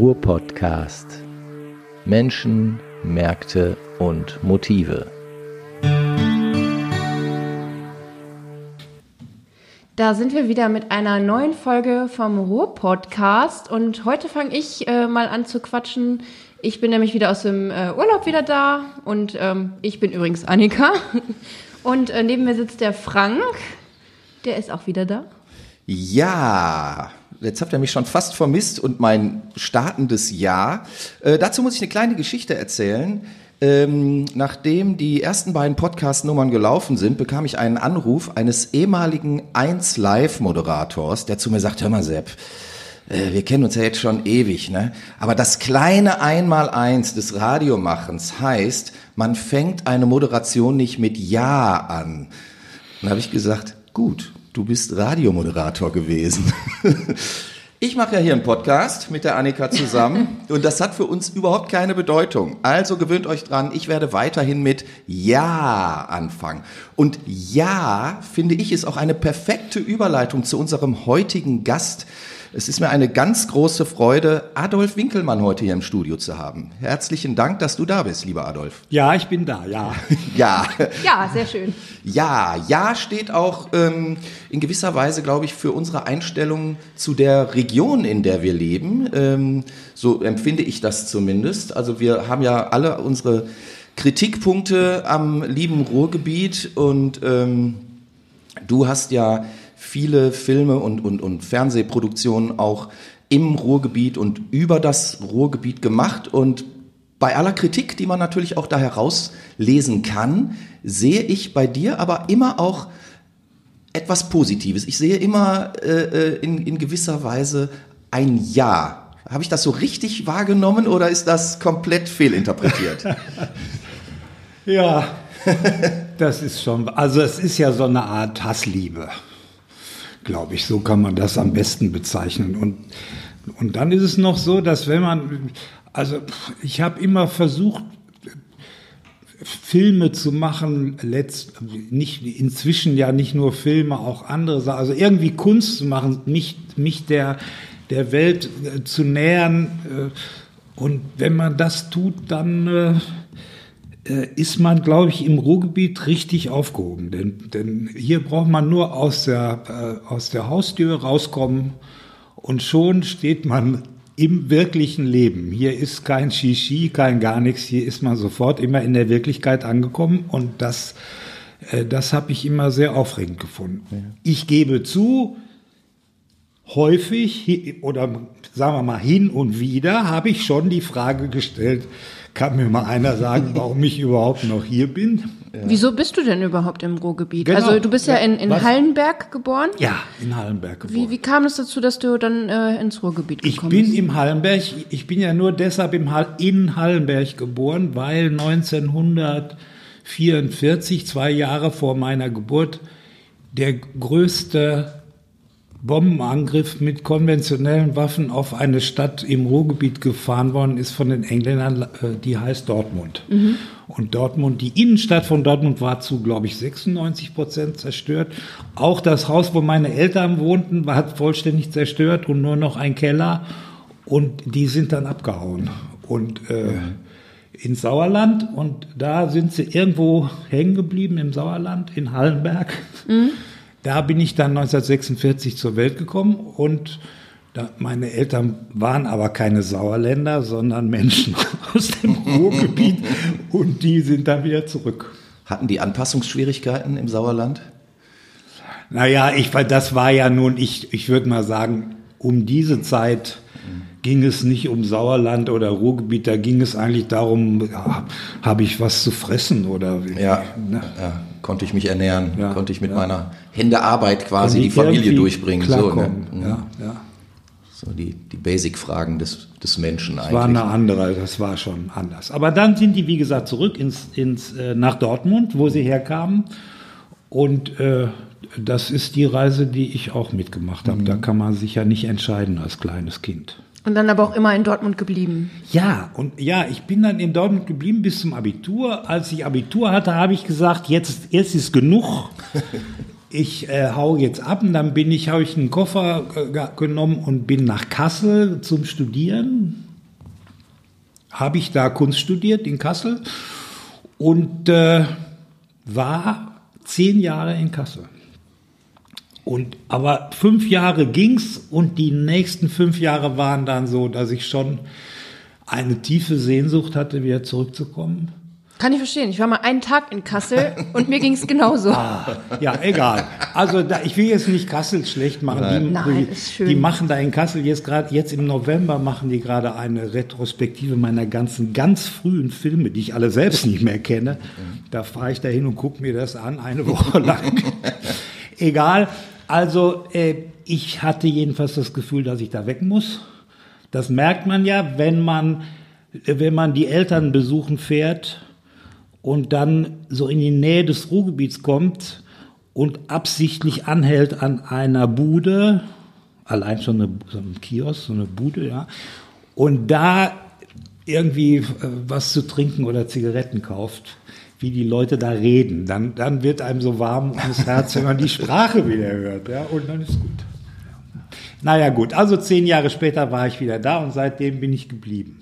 Ruhr-Podcast. Menschen, Märkte und Motive. Da sind wir wieder mit einer neuen Folge vom Ruhr-Podcast und heute fange ich äh, mal an zu quatschen. Ich bin nämlich wieder aus dem äh, Urlaub wieder da und ähm, ich bin übrigens Annika und äh, neben mir sitzt der Frank, der ist auch wieder da. Ja, jetzt habt ihr mich schon fast vermisst und mein startendes Jahr. Äh, dazu muss ich eine kleine Geschichte erzählen. Ähm, nachdem die ersten beiden Podcast-Nummern gelaufen sind, bekam ich einen Anruf eines ehemaligen 1 Live-Moderators, der zu mir sagt, hör mal Sepp, äh, wir kennen uns ja jetzt schon ewig, ne? Aber das kleine Einmaleins des Radiomachens heißt, man fängt eine Moderation nicht mit Ja an. Dann habe ich gesagt, gut, du bist Radiomoderator gewesen. Ich mache ja hier einen Podcast mit der Annika zusammen und das hat für uns überhaupt keine Bedeutung. Also gewöhnt euch dran, ich werde weiterhin mit Ja anfangen. Und Ja, finde ich, ist auch eine perfekte Überleitung zu unserem heutigen Gast. Es ist mir eine ganz große Freude, Adolf Winkelmann heute hier im Studio zu haben. Herzlichen Dank, dass du da bist, lieber Adolf. Ja, ich bin da, ja. Ja. Ja, sehr schön. Ja, ja steht auch ähm, in gewisser Weise, glaube ich, für unsere Einstellung zu der Region, in der wir leben. Ähm, so empfinde ich das zumindest. Also wir haben ja alle unsere Kritikpunkte am lieben Ruhrgebiet und ähm, du hast ja viele Filme und, und, und Fernsehproduktionen auch im Ruhrgebiet und über das Ruhrgebiet gemacht und bei aller Kritik, die man natürlich auch da herauslesen kann, sehe ich bei dir aber immer auch etwas Positives. Ich sehe immer äh, in, in gewisser Weise ein Ja. Habe ich das so richtig wahrgenommen oder ist das komplett fehlinterpretiert? ja, das ist schon, also es ist ja so eine Art Hassliebe glaube ich. So kann man das am besten bezeichnen. Und, und dann ist es noch so, dass wenn man, also ich habe immer versucht, Filme zu machen, letzt, nicht, inzwischen ja nicht nur Filme, auch andere Sachen, also irgendwie Kunst zu machen, mich, mich der, der Welt äh, zu nähern. Äh, und wenn man das tut, dann äh, ist man, glaube ich, im Ruhrgebiet richtig aufgehoben. Denn, denn hier braucht man nur aus der, äh, aus der Haustür rauskommen und schon steht man im wirklichen Leben. Hier ist kein Shishi, kein gar nichts. Hier ist man sofort immer in der Wirklichkeit angekommen und das, äh, das habe ich immer sehr aufregend gefunden. Ja. Ich gebe zu, häufig oder sagen wir mal hin und wieder habe ich schon die Frage gestellt, kann mir mal einer sagen, warum ich überhaupt noch hier bin? Ja. Wieso bist du denn überhaupt im Ruhrgebiet? Genau. Also du bist ja, in, in Hallenberg geboren? Ja, in Hallenberg geboren. Wie, wie kam es dazu, dass du dann äh, ins Ruhrgebiet gekommen bist? Ich bin im Hallenberg, ich bin ja nur deshalb im Hall, in Hallenberg geboren, weil 1944, zwei Jahre vor meiner Geburt, der größte Bombenangriff mit konventionellen Waffen auf eine Stadt im Ruhrgebiet gefahren worden ist von den Engländern, äh, die heißt Dortmund. Mhm. Und Dortmund, die Innenstadt von Dortmund war zu, glaube ich, 96 Prozent zerstört. Auch das Haus, wo meine Eltern wohnten, war vollständig zerstört und nur noch ein Keller. Und die sind dann abgehauen. Und äh, ins Sauerland. Und da sind sie irgendwo hängen geblieben im Sauerland, in Hallenberg. Mhm. Da bin ich dann 1946 zur Welt gekommen und da, meine Eltern waren aber keine Sauerländer, sondern Menschen aus dem Ruhrgebiet und die sind dann wieder zurück. Hatten die Anpassungsschwierigkeiten im Sauerland? Naja, ich, das war ja nun, ich, ich würde mal sagen, um diese Zeit ging es nicht um Sauerland oder Ruhrgebiet, da ging es eigentlich darum, ja, habe ich was zu fressen oder ja, ne? ja konnte ich mich ernähren, ja, konnte ich mit ja. meiner Händearbeit quasi die Familie durchbringen. So, ne? Mhm. ja, so die, die Basic-Fragen des, des Menschen das eigentlich. war eine andere, das war schon anders. Aber dann sind die, wie gesagt, zurück ins, ins, äh, nach Dortmund, wo sie herkamen. Und äh, das ist die Reise, die ich auch mitgemacht habe. Mhm. Da kann man sich ja nicht entscheiden als kleines Kind. Und dann aber auch immer in Dortmund geblieben. Ja, und ja, ich bin dann in Dortmund geblieben bis zum Abitur. Als ich Abitur hatte, habe ich gesagt, jetzt, jetzt ist genug. Ich äh, hau jetzt ab und dann bin ich, habe ich einen Koffer äh, genommen und bin nach Kassel zum Studieren. habe ich da Kunst studiert in Kassel und äh, war zehn Jahre in Kassel. Und, aber fünf Jahre ging's und die nächsten fünf Jahre waren dann so, dass ich schon eine tiefe Sehnsucht hatte, wieder zurückzukommen. Kann ich verstehen. Ich war mal einen Tag in Kassel und mir ging es genauso. Ah, ja, egal. Also da, ich will jetzt nicht Kassel schlecht machen. Die, Nein, die, ist schön. die machen da in Kassel jetzt gerade, jetzt im November machen die gerade eine Retrospektive meiner ganzen ganz frühen Filme, die ich alle selbst nicht mehr kenne. Da fahre ich da hin und gucke mir das an, eine Woche lang. egal. Also äh, ich hatte jedenfalls das Gefühl, dass ich da weg muss. Das merkt man ja, wenn man, wenn man die Eltern besuchen fährt und dann so in die Nähe des Ruhrgebiets kommt und absichtlich anhält an einer Bude, allein schon eine, so ein Kiosk, so eine Bude, ja, und da irgendwie äh, was zu trinken oder Zigaretten kauft, wie die Leute da reden, dann, dann wird einem so warm ums Herz, wenn man die Sprache wieder hört, ja, und dann ist gut. Naja gut, also zehn Jahre später war ich wieder da und seitdem bin ich geblieben.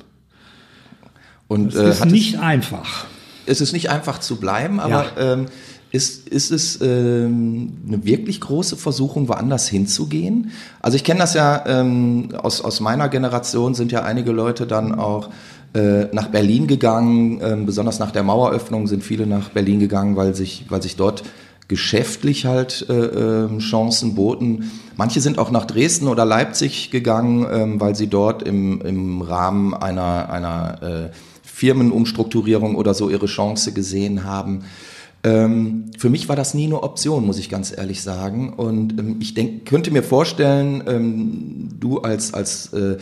Und Es äh, ist nicht einfach. es ist nicht einfach zu bleiben, aber ähm, ist, ist es ähm, eine wirklich große Versuchung, woanders hinzugehen? Also ich kenne das ja ähm, aus, aus meiner Generation, sind ja einige Leute dann auch äh, nach Berlin gegangen, ähm, besonders nach der Maueröffnung sind viele nach Berlin gegangen, weil sich, weil sich dort geschäftlich halt äh, ähm, Chancen boten. Manche sind auch nach Dresden oder Leipzig gegangen, ähm, weil sie dort im, im Rahmen einer, einer äh, Firmenumstrukturierung oder so ihre Chance gesehen haben. Ähm, für mich war das nie eine Option, muss ich ganz ehrlich sagen. Und ähm, ich denk, könnte mir vorstellen, ähm, du als, als äh,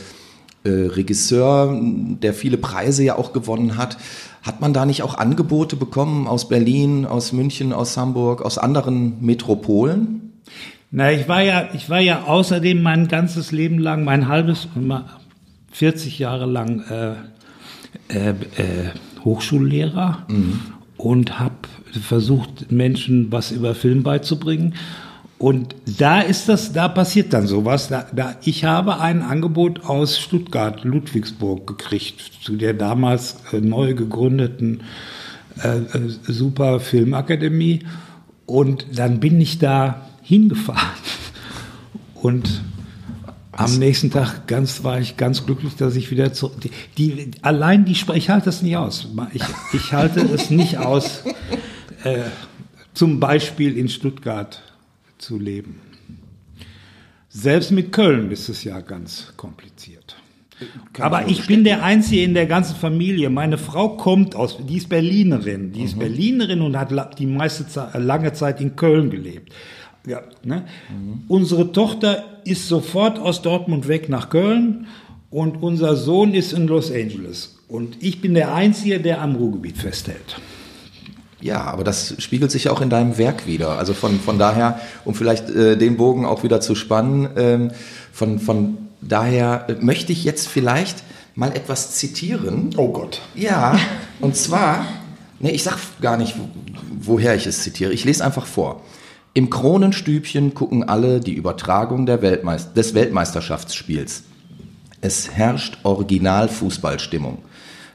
äh, Regisseur, der viele Preise ja auch gewonnen hat, hat man da nicht auch Angebote bekommen aus Berlin, aus München, aus Hamburg, aus anderen Metropolen? Na, ich war ja, ich war ja außerdem mein ganzes Leben lang, mein halbes, 40 Jahre lang äh, äh, äh, Hochschullehrer und habe versucht, Menschen was über Film beizubringen. Und da ist das, da passiert dann sowas. Da, da, ich habe ein Angebot aus Stuttgart, Ludwigsburg gekriegt, zu der damals äh, neu gegründeten äh, äh, Super Filmakademie. Und dann bin ich da hingefahren. Und am nächsten Tag ganz war ich ganz glücklich, dass ich wieder zurück. Die, die allein die Spre- ich halte das nicht aus. Ich, ich halte es nicht aus, äh, zum Beispiel in Stuttgart zu leben. Selbst mit Köln ist es ja ganz kompliziert. Aber ich bin der Einzige in der ganzen Familie. Meine Frau kommt aus, die ist Berlinerin. Die ist Berlinerin und hat die meiste Zeit, lange Zeit in Köln gelebt. Ja, ne? Unsere Tochter ist sofort aus Dortmund weg nach Köln und unser Sohn ist in Los Angeles. Und ich bin der Einzige, der am Ruhrgebiet festhält. Ja, aber das spiegelt sich ja auch in deinem Werk wieder. Also von, von daher, um vielleicht äh, den Bogen auch wieder zu spannen, ähm, von, von daher äh, möchte ich jetzt vielleicht mal etwas zitieren. Oh Gott. Ja, und zwar, nee, ich sag gar nicht, wo- woher ich es zitiere. Ich lese einfach vor. Im Kronenstübchen gucken alle die Übertragung der Weltmeist des Weltmeisterschaftsspiels. Es herrscht Original-Fußballstimmung.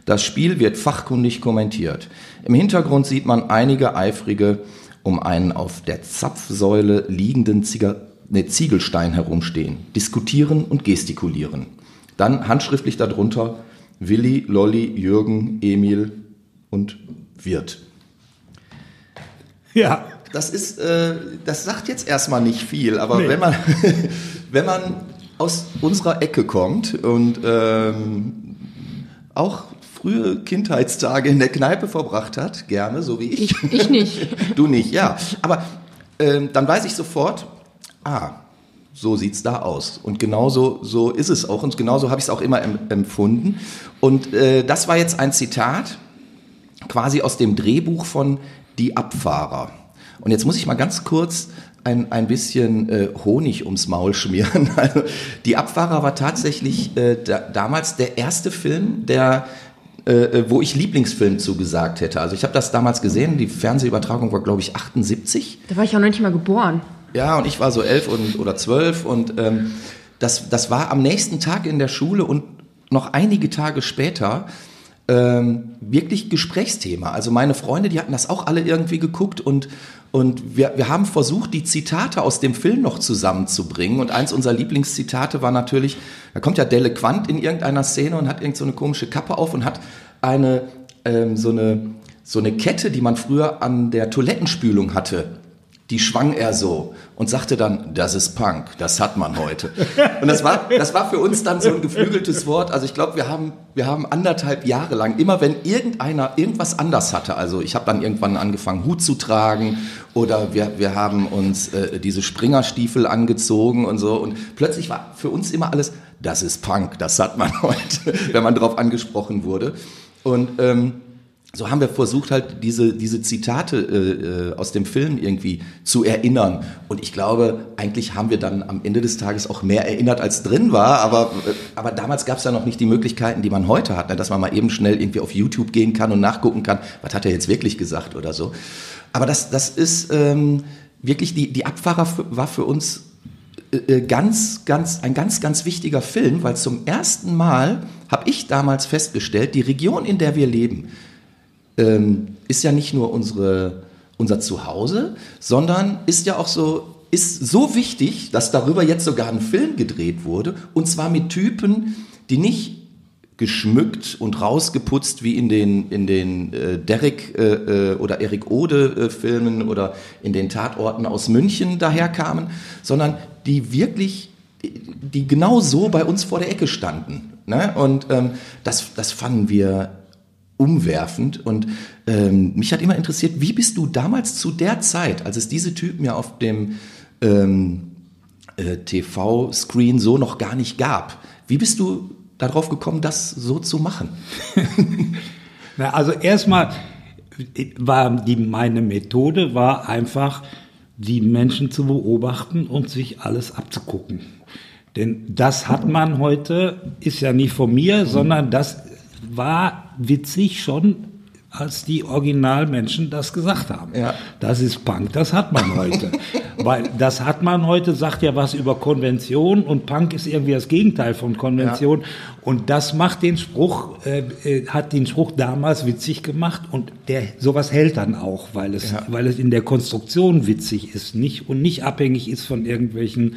Das Spiel wird fachkundig kommentiert. Im Hintergrund sieht man einige Eifrige um einen auf der Zapfsäule liegenden Zieger, ne, Ziegelstein herumstehen, diskutieren und gestikulieren. Dann handschriftlich darunter Willi, Lolli, Jürgen, Emil und Wirt. Ja. Das ist, äh, das sagt jetzt erstmal nicht viel, aber Nee. wenn man, wenn man aus unserer Ecke kommt und ähm, auch frühe Kindheitstage in der Kneipe verbracht hat, gerne, so wie ich. Ich, ich nicht. Du nicht, ja. Aber ähm, dann weiß ich sofort, ah, so sieht's da aus. Und genauso so ist es auch. Und genauso habe ich es auch immer em empfunden. Und äh, das war jetzt ein Zitat quasi aus dem Drehbuch von Die Abfahrer. Und jetzt muss ich mal ganz kurz ein, ein bisschen äh, Honig ums Maul schmieren. Also, die Abfahrer war tatsächlich äh, da, damals der erste Film, der äh, wo ich Lieblingsfilm zugesagt hätte. Also ich habe das damals gesehen, die Fernsehübertragung war, glaube ich, 78. Da war ich auch noch nicht mal geboren. Ja, und ich war so elf und, oder zwölf und ähm, das, das war am nächsten Tag in der Schule und noch einige Tage später ähm, wirklich Gesprächsthema. Also meine Freunde, die hatten das auch alle irgendwie geguckt und und wir, wir haben versucht, die Zitate aus dem Film noch zusammenzubringen. Und eins unserer Lieblingszitate war natürlich, da kommt ja Delle Quant in irgendeiner Szene und hat irgend so eine komische Kappe auf und hat eine, ähm, so eine, so eine Kette, die man früher an der Toilettenspülung hatte die schwang er so und sagte dann, das ist Punk, das hat man heute. Und das war, das war für uns dann so ein geflügeltes Wort. Also ich glaube, wir haben, wir haben anderthalb Jahre lang, immer wenn irgendeiner irgendwas anders hatte, also ich habe dann irgendwann angefangen, Hut zu tragen oder wir, wir haben uns äh, diese Springerstiefel angezogen und so und plötzlich war für uns immer alles, das ist Punk, das hat man heute, wenn man darauf angesprochen wurde. Und ähm, so haben wir versucht halt diese, diese Zitate äh, äh, aus dem Film irgendwie zu erinnern. Und ich glaube, eigentlich haben wir dann am Ende des Tages auch mehr erinnert, als drin war. Aber, äh, aber damals gab es ja noch nicht die Möglichkeiten, die man heute hat, ne? dass man mal eben schnell irgendwie auf YouTube gehen kann und nachgucken kann, was hat er jetzt wirklich gesagt oder so. Aber das, das ist ähm, wirklich, die, die Abfahrer war für uns äh, äh, ganz, ganz, ein ganz, ganz wichtiger Film, weil zum ersten Mal habe ich damals festgestellt, die Region, in der wir leben, ähm, ist ja nicht nur unsere, unser Zuhause, sondern ist ja auch so, ist so wichtig, dass darüber jetzt sogar ein Film gedreht wurde, und zwar mit Typen, die nicht geschmückt und rausgeputzt wie in den, in den äh, Derek äh, äh oder Erik Ode äh, Filmen oder in den Tatorten aus München daherkamen, sondern die wirklich, die genau so bei uns vor der Ecke standen. Ne? Und ähm, das, das fanden wir umwerfend. Und ähm, mich hat immer interessiert, wie bist du damals zu der Zeit, als es diese Typen ja auf dem ähm, äh, TV-Screen so noch gar nicht gab, wie bist du darauf gekommen, das so zu machen? Na, also erstmal war die, meine Methode war einfach, die Menschen zu beobachten und sich alles abzugucken. Denn das hat man heute, ist ja nicht von mir, sondern das war witzig schon, als die Originalmenschen das gesagt haben. Ja. Das ist Punk, das hat man heute. Weil das hat man heute, sagt ja was über Konvention und Punk ist irgendwie das Gegenteil von Konvention. Ja. Und das macht den Spruch, äh, äh, hat den Spruch damals witzig gemacht und der sowas hält dann auch, weil es, ja. weil es in der Konstruktion witzig ist, nicht und nicht abhängig ist von irgendwelchen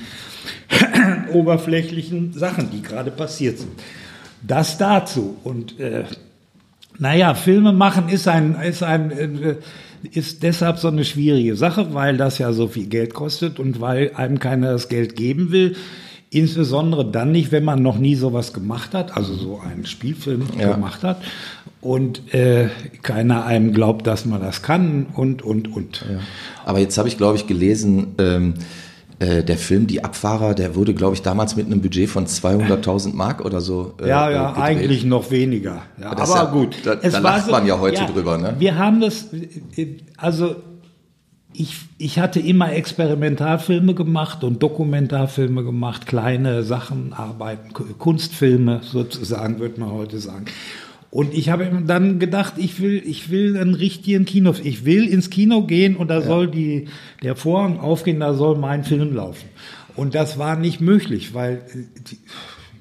oberflächlichen Sachen, die gerade passiert sind. Das dazu. Und äh, naja, Filme machen ist ein, ist ein, äh, ist deshalb so eine schwierige Sache, weil das ja so viel Geld kostet und weil einem keiner das Geld geben will. Insbesondere dann nicht, wenn man noch nie sowas gemacht hat, also so einen Spielfilm ja. gemacht hat und äh, keiner einem glaubt, dass man das kann und, und, und. Ja. Aber jetzt habe ich, glaube ich, gelesen, ähm, äh, der Film Die Abfahrer, der wurde, glaube ich, damals mit einem Budget von 200.000 Mark oder so. Äh, ja, ja, gedreht. eigentlich noch weniger. Ja, aber ja, gut. Da, da lacht so, man ja heute ja, drüber, ne? Wir haben das, also ich, ich hatte immer Experimentalfilme gemacht und Dokumentarfilme gemacht, kleine Sachen, Arbeiten, Kunstfilme sozusagen, würde man heute sagen. Und ich habe dann gedacht, ich will, ich will einen richtigen Kino, ich will ins Kino gehen und da ja. soll die, der Vorhang aufgehen, da soll mein Film laufen. Und das war nicht möglich, weil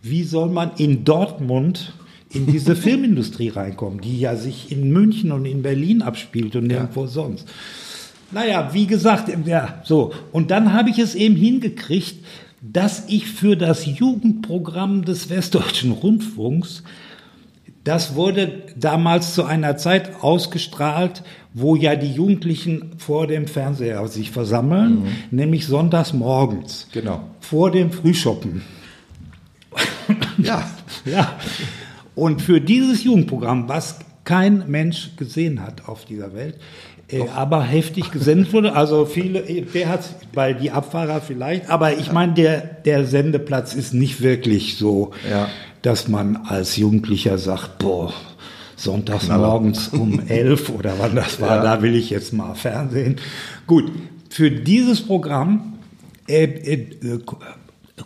wie soll man in Dortmund in diese Filmindustrie reinkommen, die ja sich in München und in Berlin abspielt und nirgendwo ja. sonst. Naja, wie gesagt, ja, so. Und dann habe ich es eben hingekriegt, dass ich für das Jugendprogramm des Westdeutschen Rundfunks das wurde damals zu einer Zeit ausgestrahlt, wo ja die Jugendlichen vor dem Fernseher sich versammeln, mhm. nämlich sonntags morgens. Genau. Vor dem Frühschoppen. Ja. ja. Und für dieses Jugendprogramm, was kein Mensch gesehen hat auf dieser Welt, äh, aber heftig gesendet wurde. Also viele, der hat bei die Abfahrer vielleicht, aber ich meine, der, der Sendeplatz ist nicht wirklich so. Ja dass man als Jugendlicher sagt, boah, sonntags morgens um elf oder wann das war, ja. da will ich jetzt mal Fernsehen. Gut, für dieses Programm äh, äh,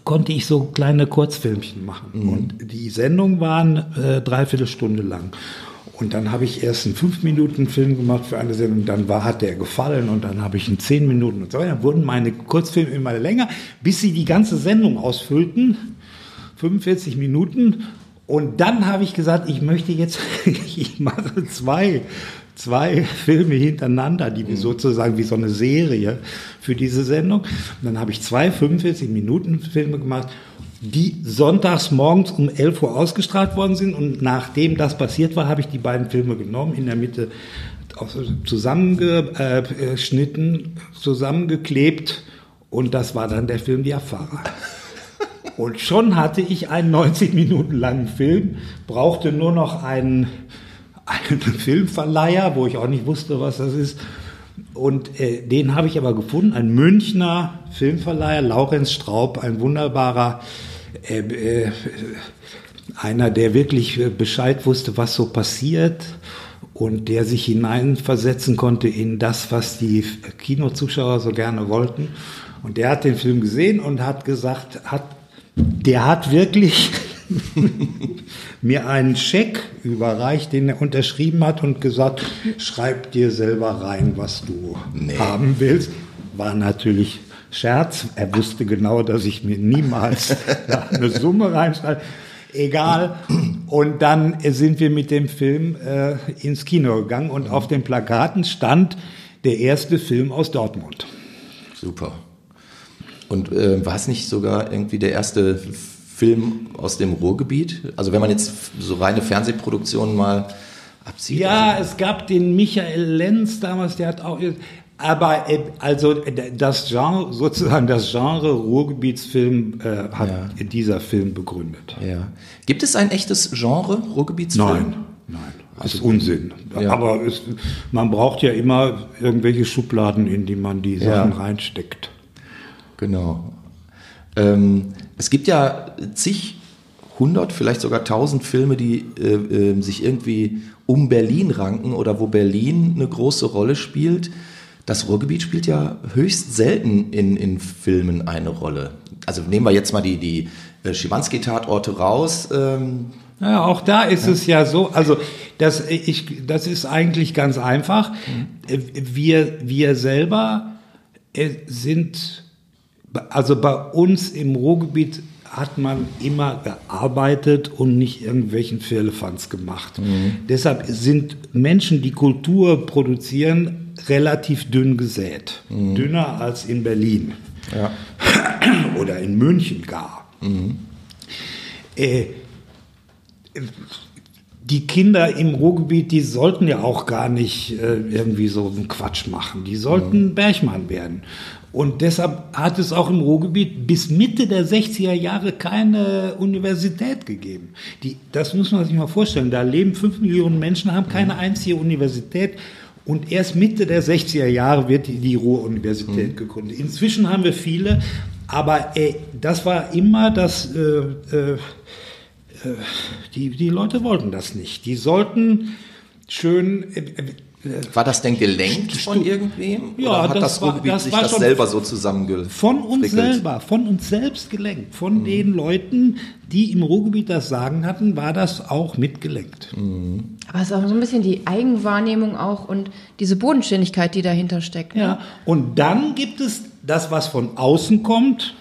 konnte ich so kleine Kurzfilmchen machen. Mhm. Und die Sendungen waren äh, dreiviertel Stunde lang. Und dann habe ich erst einen fünf Minuten Film gemacht für eine Sendung, dann war, hat der gefallen und dann habe ich einen zehn Minuten und so. Dann wurden meine Kurzfilme immer länger, bis sie die ganze Sendung ausfüllten. 45 Minuten Und dann habe ich gesagt, ich möchte jetzt, ich mache zwei, zwei Filme hintereinander, die wir sozusagen wie so eine Serie für diese Sendung. Und dann habe ich zwei 45 Minuten Filme gemacht, die sonntags morgens um 11 Uhr ausgestrahlt worden sind. Und nachdem das passiert war, habe ich die beiden Filme genommen, in der Mitte zusammengeschnitten, zusammengeklebt und das war dann der Film Die Erfahrer. Und schon hatte ich einen 90 Minuten langen Film, brauchte nur noch einen, einen Filmverleiher, wo ich auch nicht wusste, was das ist. Und äh, den habe ich aber gefunden, ein Münchner Filmverleiher, Laurenz Straub, ein wunderbarer, äh, äh, einer, der wirklich Bescheid wusste, was so passiert und der sich hineinversetzen konnte in das, was die Kinozuschauer so gerne wollten. Und der hat den Film gesehen und hat gesagt, hat, der hat wirklich mir einen Scheck überreicht, den er unterschrieben hat und gesagt, schreib dir selber rein, was du nee. haben willst. War natürlich Scherz. Er wusste genau, dass ich mir niemals eine Summe reinschreibe. Egal. Und dann sind wir mit dem Film äh, ins Kino gegangen und auf den Plakaten stand der erste Film aus Dortmund. Super. Und äh, war es nicht sogar irgendwie der erste Film aus dem Ruhrgebiet? Also wenn man jetzt so reine Fernsehproduktionen mal abzieht. Ja, also es gab den Michael Lenz damals, der hat auch, aber äh, also das Genre, sozusagen das Genre Ruhrgebietsfilm äh, hat ja. dieser Film begründet. Ja. Gibt es ein echtes Genre Ruhrgebietsfilm? Nein, nein. Das ist Unsinn. Ja. Aber es, man braucht ja immer irgendwelche Schubladen, in die man die Sachen reinsteckt. Genau. Ähm, es gibt ja zig hundert, vielleicht sogar tausend Filme, die äh, äh, sich irgendwie um Berlin ranken oder wo Berlin eine große Rolle spielt das Ruhrgebiet spielt ja höchst selten in, in Filmen eine Rolle. Also nehmen wir jetzt mal die, die äh, Schimanski-Tatorte raus. Ähm, ja, auch da ist ja. es ja so, also das, ich, das ist eigentlich ganz einfach. Mhm. Wir, wir selber äh, sind, also bei uns im Ruhrgebiet hat man immer gearbeitet und nicht irgendwelchen Firlefanz gemacht. Mhm. Deshalb sind Menschen, die Kultur produzieren, relativ dünn gesät. Mhm. Dünner als in Berlin. Ja. Oder in München gar. Mhm. Äh, die Kinder im Ruhrgebiet, die sollten ja auch gar nicht äh, irgendwie so einen Quatsch machen. Die sollten mhm. Bergmann werden. Und deshalb hat es auch im Ruhrgebiet bis Mitte der 60er Jahre keine Universität gegeben. Die, das muss man sich mal vorstellen. Da leben fünf Millionen Menschen, haben keine mhm. einzige Universität. Und erst Mitte der 60er Jahre wird die, die Ruhr-Universität mhm. gegründet. Inzwischen haben wir viele, aber äh, das war immer das, äh, äh, die, die Leute wollten das nicht. Die sollten schön äh, war das denn gelenkt von irgendwem? Ja, Oder hat das, das Ruhrgebiet das sich das selber so zusammengefrickelt? Von uns selber, von uns selbst gelenkt. Von mhm. den Leuten, die im Ruhrgebiet das Sagen hatten, war das auch mitgelenkt. Mhm. Aber es ist auch so ein bisschen die Eigenwahrnehmung auch und diese Bodenständigkeit, die dahinter steckt. Ne? Ja, und dann gibt es das, was von außen kommt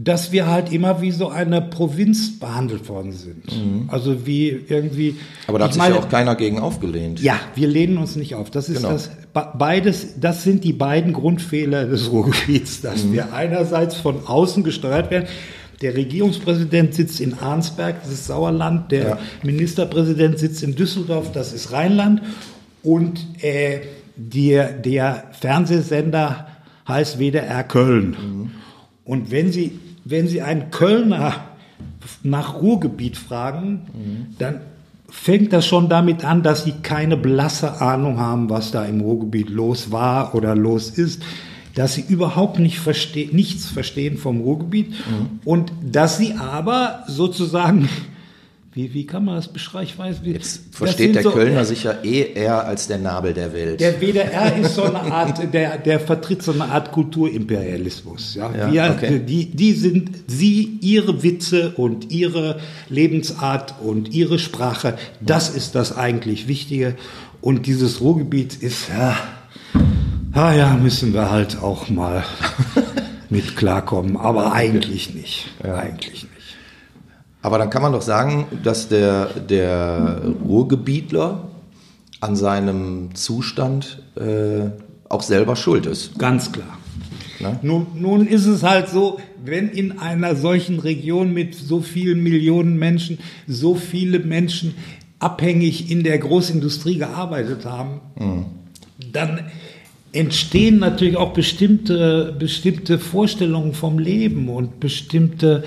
dass wir halt immer wie so eine Provinz behandelt worden sind. Mhm. Also wie irgendwie. Aber da hat sich meine, ja auch keiner gegen aufgelehnt. Ja, wir lehnen uns nicht auf. Das ist genau. das beides, das sind die beiden Grundfehler des Ruhrgebiets, dass mhm. wir einerseits von außen gesteuert werden. Der Regierungspräsident sitzt in Arnsberg, das ist Sauerland. Der ja. Ministerpräsident sitzt in Düsseldorf, das ist Rheinland. Und äh, der, der Fernsehsender heißt WDR Köln. Mhm. Und wenn Sie wenn Sie einen Kölner nach Ruhrgebiet fragen, mhm. dann fängt das schon damit an, dass sie keine blasse Ahnung haben, was da im Ruhrgebiet los war oder los ist, dass sie überhaupt nicht verste nichts verstehen vom Ruhrgebiet mhm. und dass sie aber sozusagen wie, wie kann man das beschreiben? Ich weiß, wie, Jetzt versteht der so, Kölner sich ja eh eher als der Nabel der Welt. Der WDR ist so eine Art, der, der vertritt so eine Art Kulturimperialismus. Ja? ja Wir, okay. die, die sind, sie, ihre Witze und ihre Lebensart und ihre Sprache, das ist das eigentlich Wichtige. Und dieses Ruhrgebiet ist, ja, ah ja, müssen wir halt auch mal mit klarkommen, aber eigentlich nicht. Ja. Eigentlich nicht. Aber dann kann man doch sagen, dass der, der Ruhrgebietler an seinem Zustand äh, auch selber schuld ist. Ganz klar. Nun, nun ist es halt so, wenn in einer solchen Region mit so vielen Millionen Menschen so viele Menschen abhängig in der Großindustrie gearbeitet haben, mhm. dann entstehen natürlich auch bestimmte, bestimmte Vorstellungen vom Leben und bestimmte,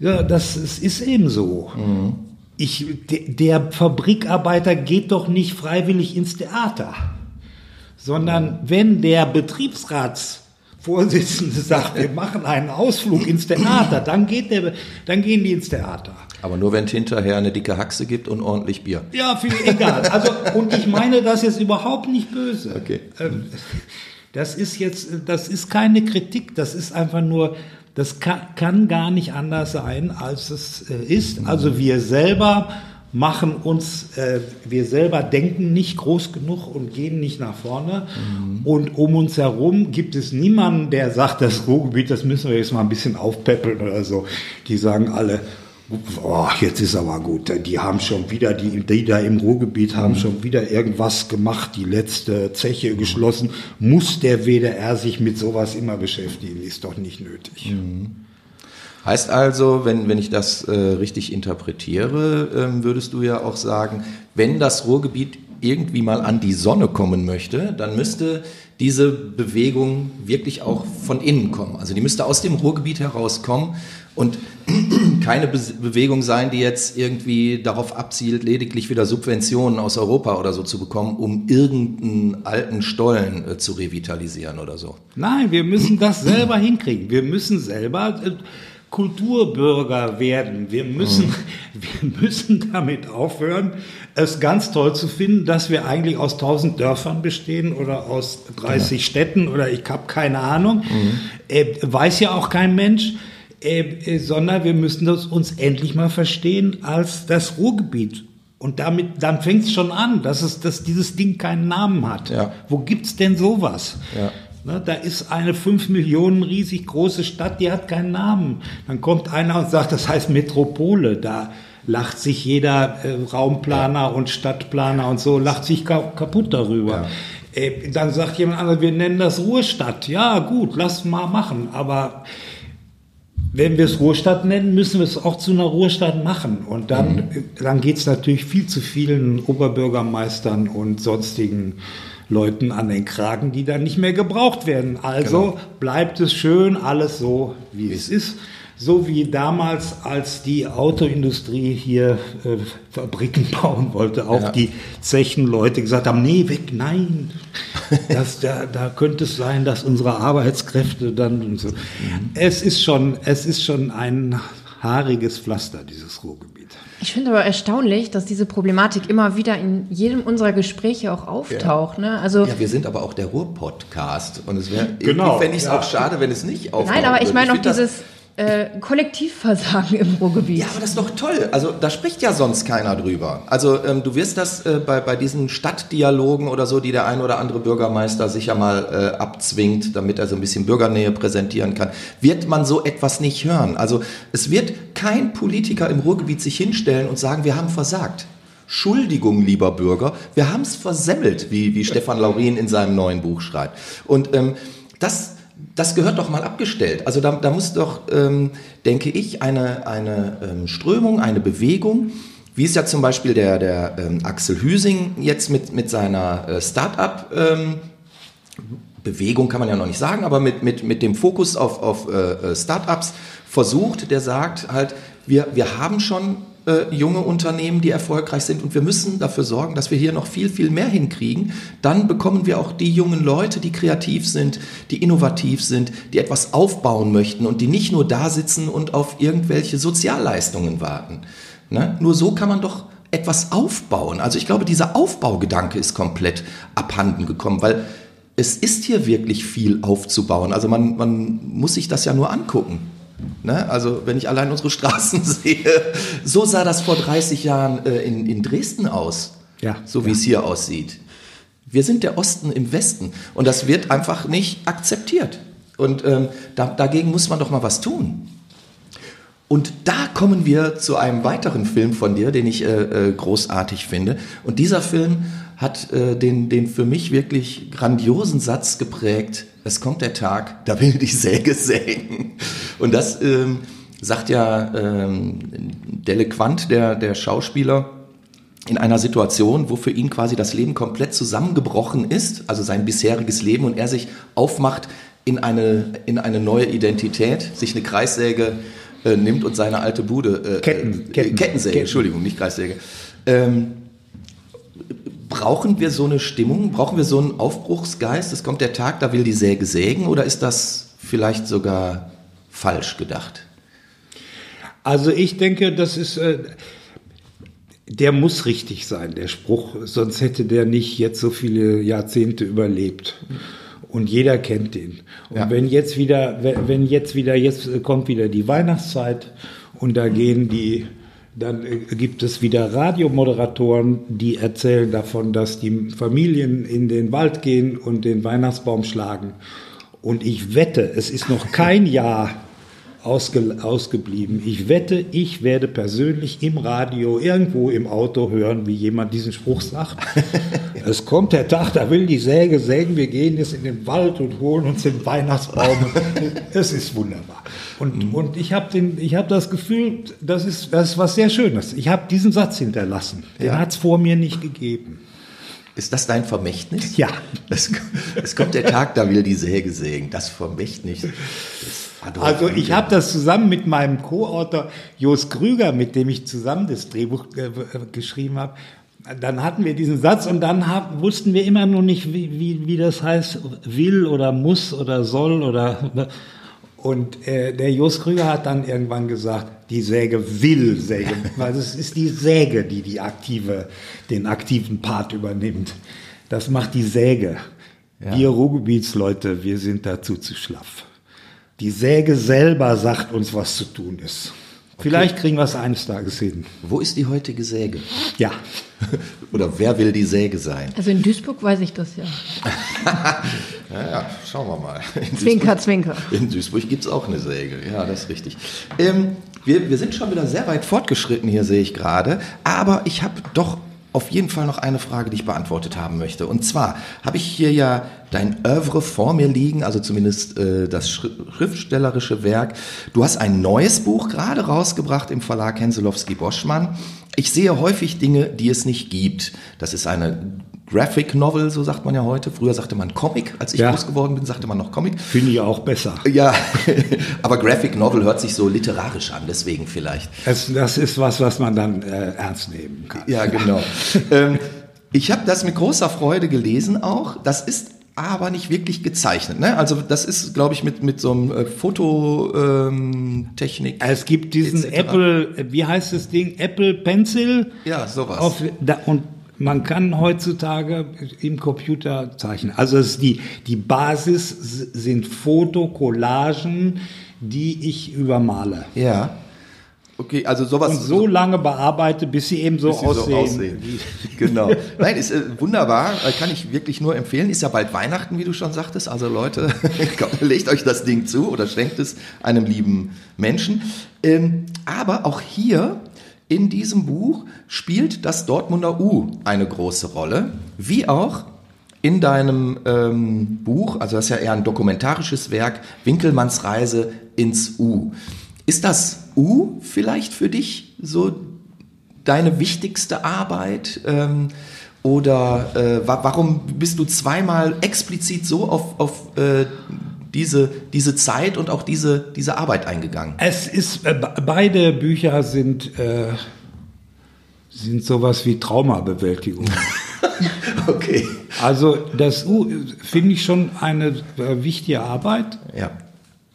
ja, das ist eben so. Mhm. Ich, der Fabrikarbeiter geht doch nicht freiwillig ins Theater sondern wenn der Betriebsratsvorsitzende sagt, wir machen einen Ausflug ins Theater, dann, geht der, dann gehen die ins Theater. Aber nur wenn es hinterher eine dicke Haxe gibt und ordentlich Bier. Ja, viel egal. Also, und ich meine das jetzt überhaupt nicht böse. Okay. Ähm, das ist jetzt, das ist keine Kritik, das ist einfach nur, das kann, kann gar nicht anders sein, als es äh, ist. Also wir selber machen uns, äh, wir selber denken nicht groß genug und gehen nicht nach vorne. Mhm. Und um uns herum gibt es niemanden, der sagt, das Ruhrgebiet, das müssen wir jetzt mal ein bisschen aufpäppeln oder so. Die sagen alle, oh, jetzt ist aber gut, die haben schon wieder, die, die da im Ruhrgebiet haben mhm. schon wieder irgendwas gemacht, die letzte Zeche geschlossen. Muss der WDR sich mit sowas immer beschäftigen? Ist doch nicht nötig. Mhm. Heißt also, wenn, wenn ich das äh, richtig interpretiere, ähm, würdest du ja auch sagen, wenn das Ruhrgebiet irgendwie mal an die Sonne kommen möchte, dann müsste diese Bewegung wirklich auch von innen kommen. Also die müsste aus dem Ruhrgebiet herauskommen und keine Be Bewegung sein, die jetzt irgendwie darauf abzielt, lediglich wieder Subventionen aus Europa oder so zu bekommen, um irgendeinen alten Stollen äh, zu revitalisieren oder so. Nein, wir müssen das selber hinkriegen. Wir müssen selber äh, Kulturbürger werden. Wir müssen, mhm. wir müssen damit aufhören, es ganz toll zu finden, dass wir eigentlich aus tausend Dörfern bestehen oder aus 30 genau. Städten oder ich habe keine Ahnung. Mhm. Äh, weiß ja auch kein Mensch. Äh, äh, sondern wir müssen das uns endlich mal verstehen als das Ruhrgebiet. Und damit, dann fängt es schon an, dass es, dass dieses Ding keinen Namen hat. Ja. Wo gibt's denn sowas? Ja. Ne, da ist eine fünf Millionen riesig große Stadt, die hat keinen Namen. Dann kommt einer und sagt, das heißt Metropole. Da lacht sich jeder äh, Raumplaner ja. und Stadtplaner und so, lacht sich ka kaputt darüber. Ja. Äh, dann sagt jemand anderes, wir nennen das Ruhestadt. Ja, gut, lass mal machen. Aber wenn wir es Ruhestadt nennen, müssen wir es auch zu einer Ruhestadt machen. Und dann, mhm. dann geht es natürlich viel zu vielen Oberbürgermeistern und sonstigen Leuten an den Kragen, die dann nicht mehr gebraucht werden. Also genau. bleibt es schön alles so, wie es ist. So wie damals, als die Autoindustrie hier äh, Fabriken bauen wollte, auch ja. die Zechenleute gesagt haben, nee, weg, nein. Das, da, da könnte es sein, dass unsere Arbeitskräfte dann und so. Mhm. Es ist schon, es ist schon ein haariges Pflaster, dieses Ruhrgebiet. Ich finde aber erstaunlich, dass diese Problematik immer wieder in jedem unserer Gespräche auch auftaucht. Ja. Ne? Also ja, wir sind aber auch der Ruhr-Podcast und es wäre genau, fände ich es ja. auch schade, wenn es nicht auftaucht. Nein, aber ich meine auch dieses äh, Kollektivversagen im Ruhrgebiet. Ja, aber das ist doch toll. Also da spricht ja sonst keiner drüber. Also ähm, du wirst das äh, bei, bei diesen Stadtdialogen oder so, die der ein oder andere Bürgermeister sicher mal äh, abzwingt, damit er so ein bisschen Bürgernähe präsentieren kann, wird man so etwas nicht hören. Also es wird kein Politiker im Ruhrgebiet sich hinstellen und sagen, wir haben versagt. Schuldigung, lieber Bürger, wir haben es versemmelt, wie, wie Stefan Laurin in seinem neuen Buch schreibt. Und ähm, das das gehört doch mal abgestellt. Also da, da muss doch, ähm, denke ich, eine, eine ähm, Strömung, eine Bewegung, wie es ja zum Beispiel der, der ähm, Axel Hüsing jetzt mit, mit seiner äh, Start-up ähm, Bewegung kann man ja noch nicht sagen, aber mit, mit, mit dem Fokus auf, auf äh, äh Startups versucht, der sagt halt, wir, wir haben schon äh, junge Unternehmen, die erfolgreich sind. Und wir müssen dafür sorgen, dass wir hier noch viel, viel mehr hinkriegen. Dann bekommen wir auch die jungen Leute, die kreativ sind, die innovativ sind, die etwas aufbauen möchten und die nicht nur da sitzen und auf irgendwelche Sozialleistungen warten. Ne? Nur so kann man doch etwas aufbauen. Also ich glaube, dieser Aufbaugedanke ist komplett abhanden gekommen, weil es ist hier wirklich viel aufzubauen. Also man, man muss sich das ja nur angucken. Ne? Also wenn ich allein unsere Straßen sehe, so sah das vor 30 Jahren äh, in, in Dresden aus, ja, so wie ja. es hier aussieht. Wir sind der Osten im Westen und das wird einfach nicht akzeptiert. Und ähm, da, dagegen muss man doch mal was tun. Und da kommen wir zu einem weiteren Film von dir, den ich äh, äh, großartig finde. Und dieser Film hat äh, den, den für mich wirklich grandiosen Satz geprägt. Es kommt der Tag, da will die Säge sägen. Und das ähm, sagt ja ähm, Delequant, der, der Schauspieler, in einer Situation, wo für ihn quasi das Leben komplett zusammengebrochen ist, also sein bisheriges Leben, und er sich aufmacht in eine, in eine neue Identität, sich eine Kreissäge äh, nimmt und seine alte Bude. Äh, Ketten, äh, Ketten, Kettensäge, Ketten. Entschuldigung, nicht Kreissäge. Ähm, brauchen wir so eine Stimmung? Brauchen wir so einen Aufbruchsgeist? Es kommt der Tag, da will die Säge sägen, oder ist das vielleicht sogar falsch gedacht? Also ich denke, das ist, äh, der muss richtig sein, der Spruch, sonst hätte der nicht jetzt so viele Jahrzehnte überlebt. Und jeder kennt den. Und Ja. wenn jetzt wieder, wenn wenn jetzt wieder, jetzt kommt wieder die Weihnachtszeit und da gehen die, dann äh, gibt es wieder Radiomoderatoren, die erzählen davon, dass die Familien in den Wald gehen und den Weihnachtsbaum schlagen. Und ich wette, es ist noch kein Jahr ausge, ausgeblieben. Ich wette, ich werde persönlich im Radio, irgendwo im Auto hören, wie jemand diesen Spruch sagt. es kommt der Tag, da will die Säge sägen, wir gehen jetzt in den Wald und holen uns den Weihnachtsbaum. es ist wunderbar. Und, und ich habe hab das Gefühl, das ist, das ist was sehr Schönes. Ich habe diesen Satz hinterlassen. Den Ja. hat es vor mir nicht gegeben. Ist das dein Vermächtnis? Ja. Es, es kommt der Tag, da will die Säge sägen. Das Vermächtnis. Adolf Also ich habe das zusammen mit meinem Co-Autor Jos Krüger, mit dem ich zusammen das Drehbuch äh, geschrieben habe. Dann hatten wir diesen Satz und dann hab, wussten wir immer noch nicht, wie, wie, wie das heißt, will oder muss oder soll oder und äh, der Jos Krüger hat dann irgendwann gesagt, die Säge will sägen, weil es ist die Säge, die die aktive, den aktiven Part übernimmt. Das macht die Säge. Wir Ruhrgebietsleute, wir sind dazu zu schlaff. Die Säge selber sagt uns, was zu tun ist. Vielleicht kriegen wir es eines Tages hin. Wo ist die heutige Säge? Ja. Oder wer will die Säge sein? Also in Duisburg weiß ich das ja. Ja, ja schauen wir mal. In Zwinker, zwinker. In Duisburg gibt es auch eine Säge, ja, das ist richtig. Ähm, wir, wir sind schon wieder sehr weit fortgeschritten hier, sehe ich gerade. Aber ich habe doch auf jeden Fall noch eine Frage, die ich beantwortet haben möchte. Und zwar habe ich hier ja dein Oeuvre vor mir liegen, also zumindest äh, das schri- schriftstellerische Werk. Du hast ein neues Buch gerade rausgebracht im Verlag Henselowski-Boschmann. Ich sehe häufig Dinge, die es nicht gibt. Das ist eine Graphic Novel, so sagt man ja heute. Früher sagte man Comic. Als ich Ja. groß geworden bin, sagte man noch Comic. Finde ich auch besser. Ja, aber Graphic Novel hört sich so literarisch an, deswegen vielleicht. Das, das ist was, was man dann äh, ernst nehmen kann. Ja, genau. ähm, ich habe das mit großer Freude gelesen auch. Das ist aber nicht wirklich gezeichnet. Ne? Also das ist, glaube ich, mit, mit so einem äh, Fototechnik. Ähm. Es gibt diesen etc. Apple, wie heißt das Ding? Apple Pencil. Ja, sowas. Auf, da, und man kann heutzutage im Computer zeichnen. Also die, die Basis sind Fotokollagen, die ich übermale. ja. Okay, also sowas. Und so lange bearbeite, bis sie eben so Bis sie aussehen. so aussehen. Genau. Nein, ist äh, wunderbar. Äh, Kann ich wirklich nur empfehlen. Ist ja bald Weihnachten, wie du schon sagtest. Also Leute, legt euch das Ding zu oder schenkt es einem lieben Menschen. Ähm, aber auch hier in diesem Buch spielt das Dortmunder U eine große Rolle. Wie auch in deinem ähm, Buch, also das ist ja eher ein dokumentarisches Werk, Winkelmanns Reise ins U. Ist das U vielleicht für dich so deine wichtigste Arbeit? Ähm, oder äh, wa warum bist du zweimal explizit so auf, auf äh, diese, diese Zeit und auch diese, diese Arbeit eingegangen? Es ist, äh, be- beide Bücher sind, äh, sind sowas wie Traumabewältigung. Okay. Also das U finde ich schon eine äh, wichtige Arbeit. Ja.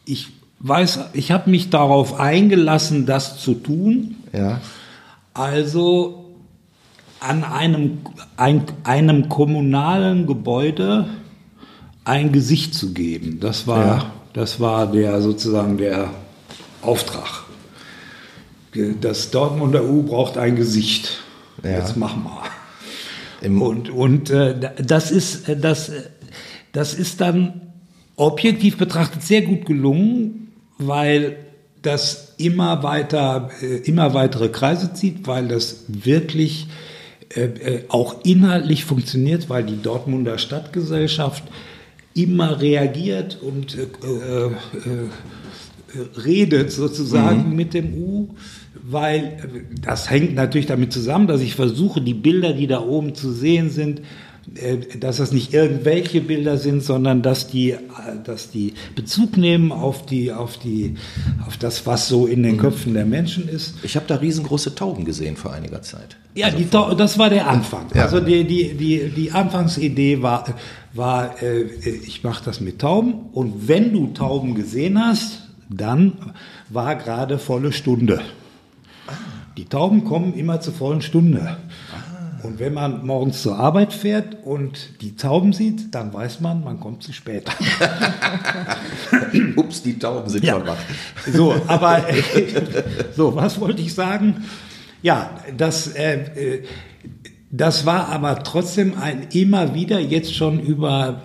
Ich weiß, ich habe mich darauf eingelassen, das zu tun. Ja. Also an einem, ein, einem kommunalen Gebäude ein Gesicht zu geben. Das war, Ja. das war der sozusagen der Auftrag. Das Dortmunder U braucht ein Gesicht. Ja. Jetzt machen wir. Im, Und, und äh, das ist äh, das, äh, das ist dann objektiv betrachtet sehr gut gelungen, weil das immer weiter, äh, immer weitere Kreise zieht, weil das wirklich äh, auch inhaltlich funktioniert, weil die Dortmunder Stadtgesellschaft immer reagiert und äh, äh, äh redet sozusagen mhm. mit dem U, weil das hängt natürlich damit zusammen, dass ich versuche, die Bilder, die da oben zu sehen sind, äh, dass das nicht irgendwelche Bilder sind, sondern dass die, äh, dass die Bezug nehmen auf die, auf die, auf das, was so in den mhm. Köpfen der Menschen ist. Ich habe da riesengroße Tauben gesehen vor einiger Zeit. Ja, also die, das war der Anfang. Ja. Also die, die, die, die Anfangsidee war, war äh, ich mache das mit Tauben und wenn du Tauben gesehen hast, dann war gerade volle Stunde. Die Tauben kommen immer zur vollen Stunde. Und wenn man morgens zur Arbeit fährt und die Tauben sieht, dann weiß man, man kommt zu spät. Ups, die Tauben sind ja. wach. So, aber so, was wollte ich sagen? Ja, das, äh, äh, das war aber trotzdem ein immer wieder jetzt schon über,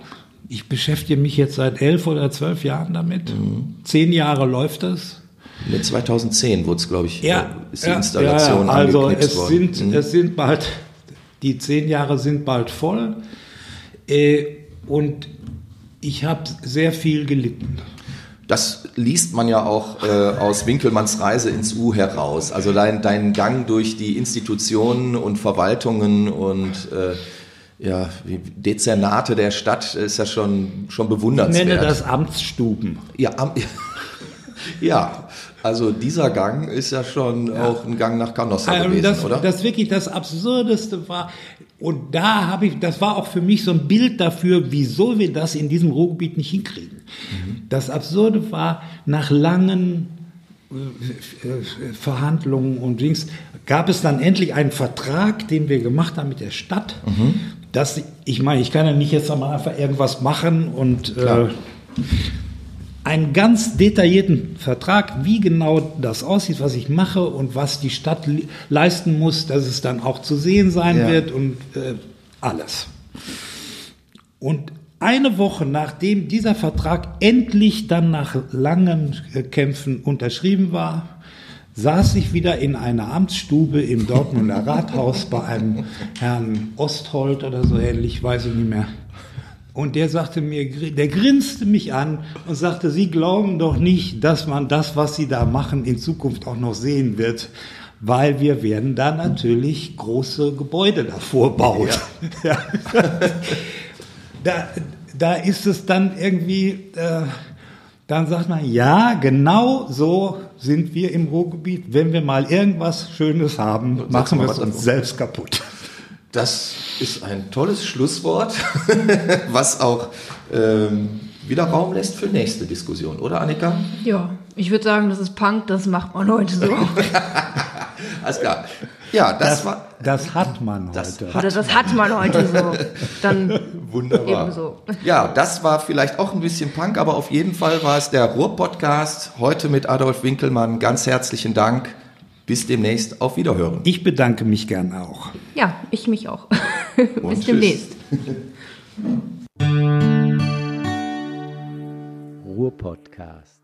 ich beschäftige mich jetzt seit elf oder zwölf Jahren damit. Mhm. Zehn Jahre läuft das. Mit 2010 wurde es, glaube ich, ja, äh, ist die ja, Installation ja, also es worden. Sind, mhm. Es sind bald die zehn Jahre sind bald voll äh, und ich habe sehr viel gelitten. Das liest man ja auch äh, aus Winkelmanns Reise ins U heraus. Also dein, dein Gang durch die Institutionen und Verwaltungen und äh, ja, Dezernate der Stadt ist ja schon, schon bewundernswert. Ich nenne das Amtsstuben. Ja, am, ja, also dieser Gang ist ja schon ja. auch ein Gang nach Canossa also gewesen, das, oder? Das wirklich das Absurdeste war. Und da habe ich, das war auch für mich so ein Bild dafür, wieso wir das in diesem Ruhrgebiet nicht hinkriegen. Mhm. Das Absurde war, nach langen äh, Verhandlungen und Dings gab es dann endlich einen Vertrag, den wir gemacht haben mit der Stadt. Mhm. Dass, ich meine, ich kann ja nicht jetzt einmal einfach irgendwas machen und äh, einen ganz detaillierten Vertrag, wie genau das aussieht, was ich mache und was die Stadt leisten muss, dass es dann auch zu sehen sein ja. wird und äh, alles. Und eine Woche nachdem dieser Vertrag endlich dann nach langen äh, Kämpfen unterschrieben war, saß ich wieder in einer Amtsstube im Dortmunder Rathaus bei einem Herrn Osthold oder so ähnlich, weiß ich nicht mehr. Und der sagte mir, der grinste mich an und sagte, Sie glauben doch nicht, dass man das, was Sie da machen, in Zukunft auch noch sehen wird, weil wir werden da natürlich große Gebäude davor bauen. Ja. da, da ist es dann irgendwie, äh, dann sagt man, ja, genau so sind wir im Ruhrgebiet. Wenn wir mal irgendwas Schönes haben, machen wir es uns selbst kaputt. Das ist ein tolles Schlusswort, was auch ähm, wieder Raum lässt für nächste Diskussion, oder Annika? Ja, ich würde sagen, das ist Punk, das macht man heute so. Alles klar. Ja, das, das, war. Das hat man das heute. Hat oder das hat man heute so. Dann Wunderbar. Ebenso. Ja, das war vielleicht auch ein bisschen Punk, aber auf jeden Fall war es der Ruhr-Podcast. Heute mit Adolf Winkelmann. Ganz herzlichen Dank. Bis demnächst auf Wiederhören. Ich bedanke mich gern auch. Ja, ich mich auch. Bis demnächst. Ruhr Podcast.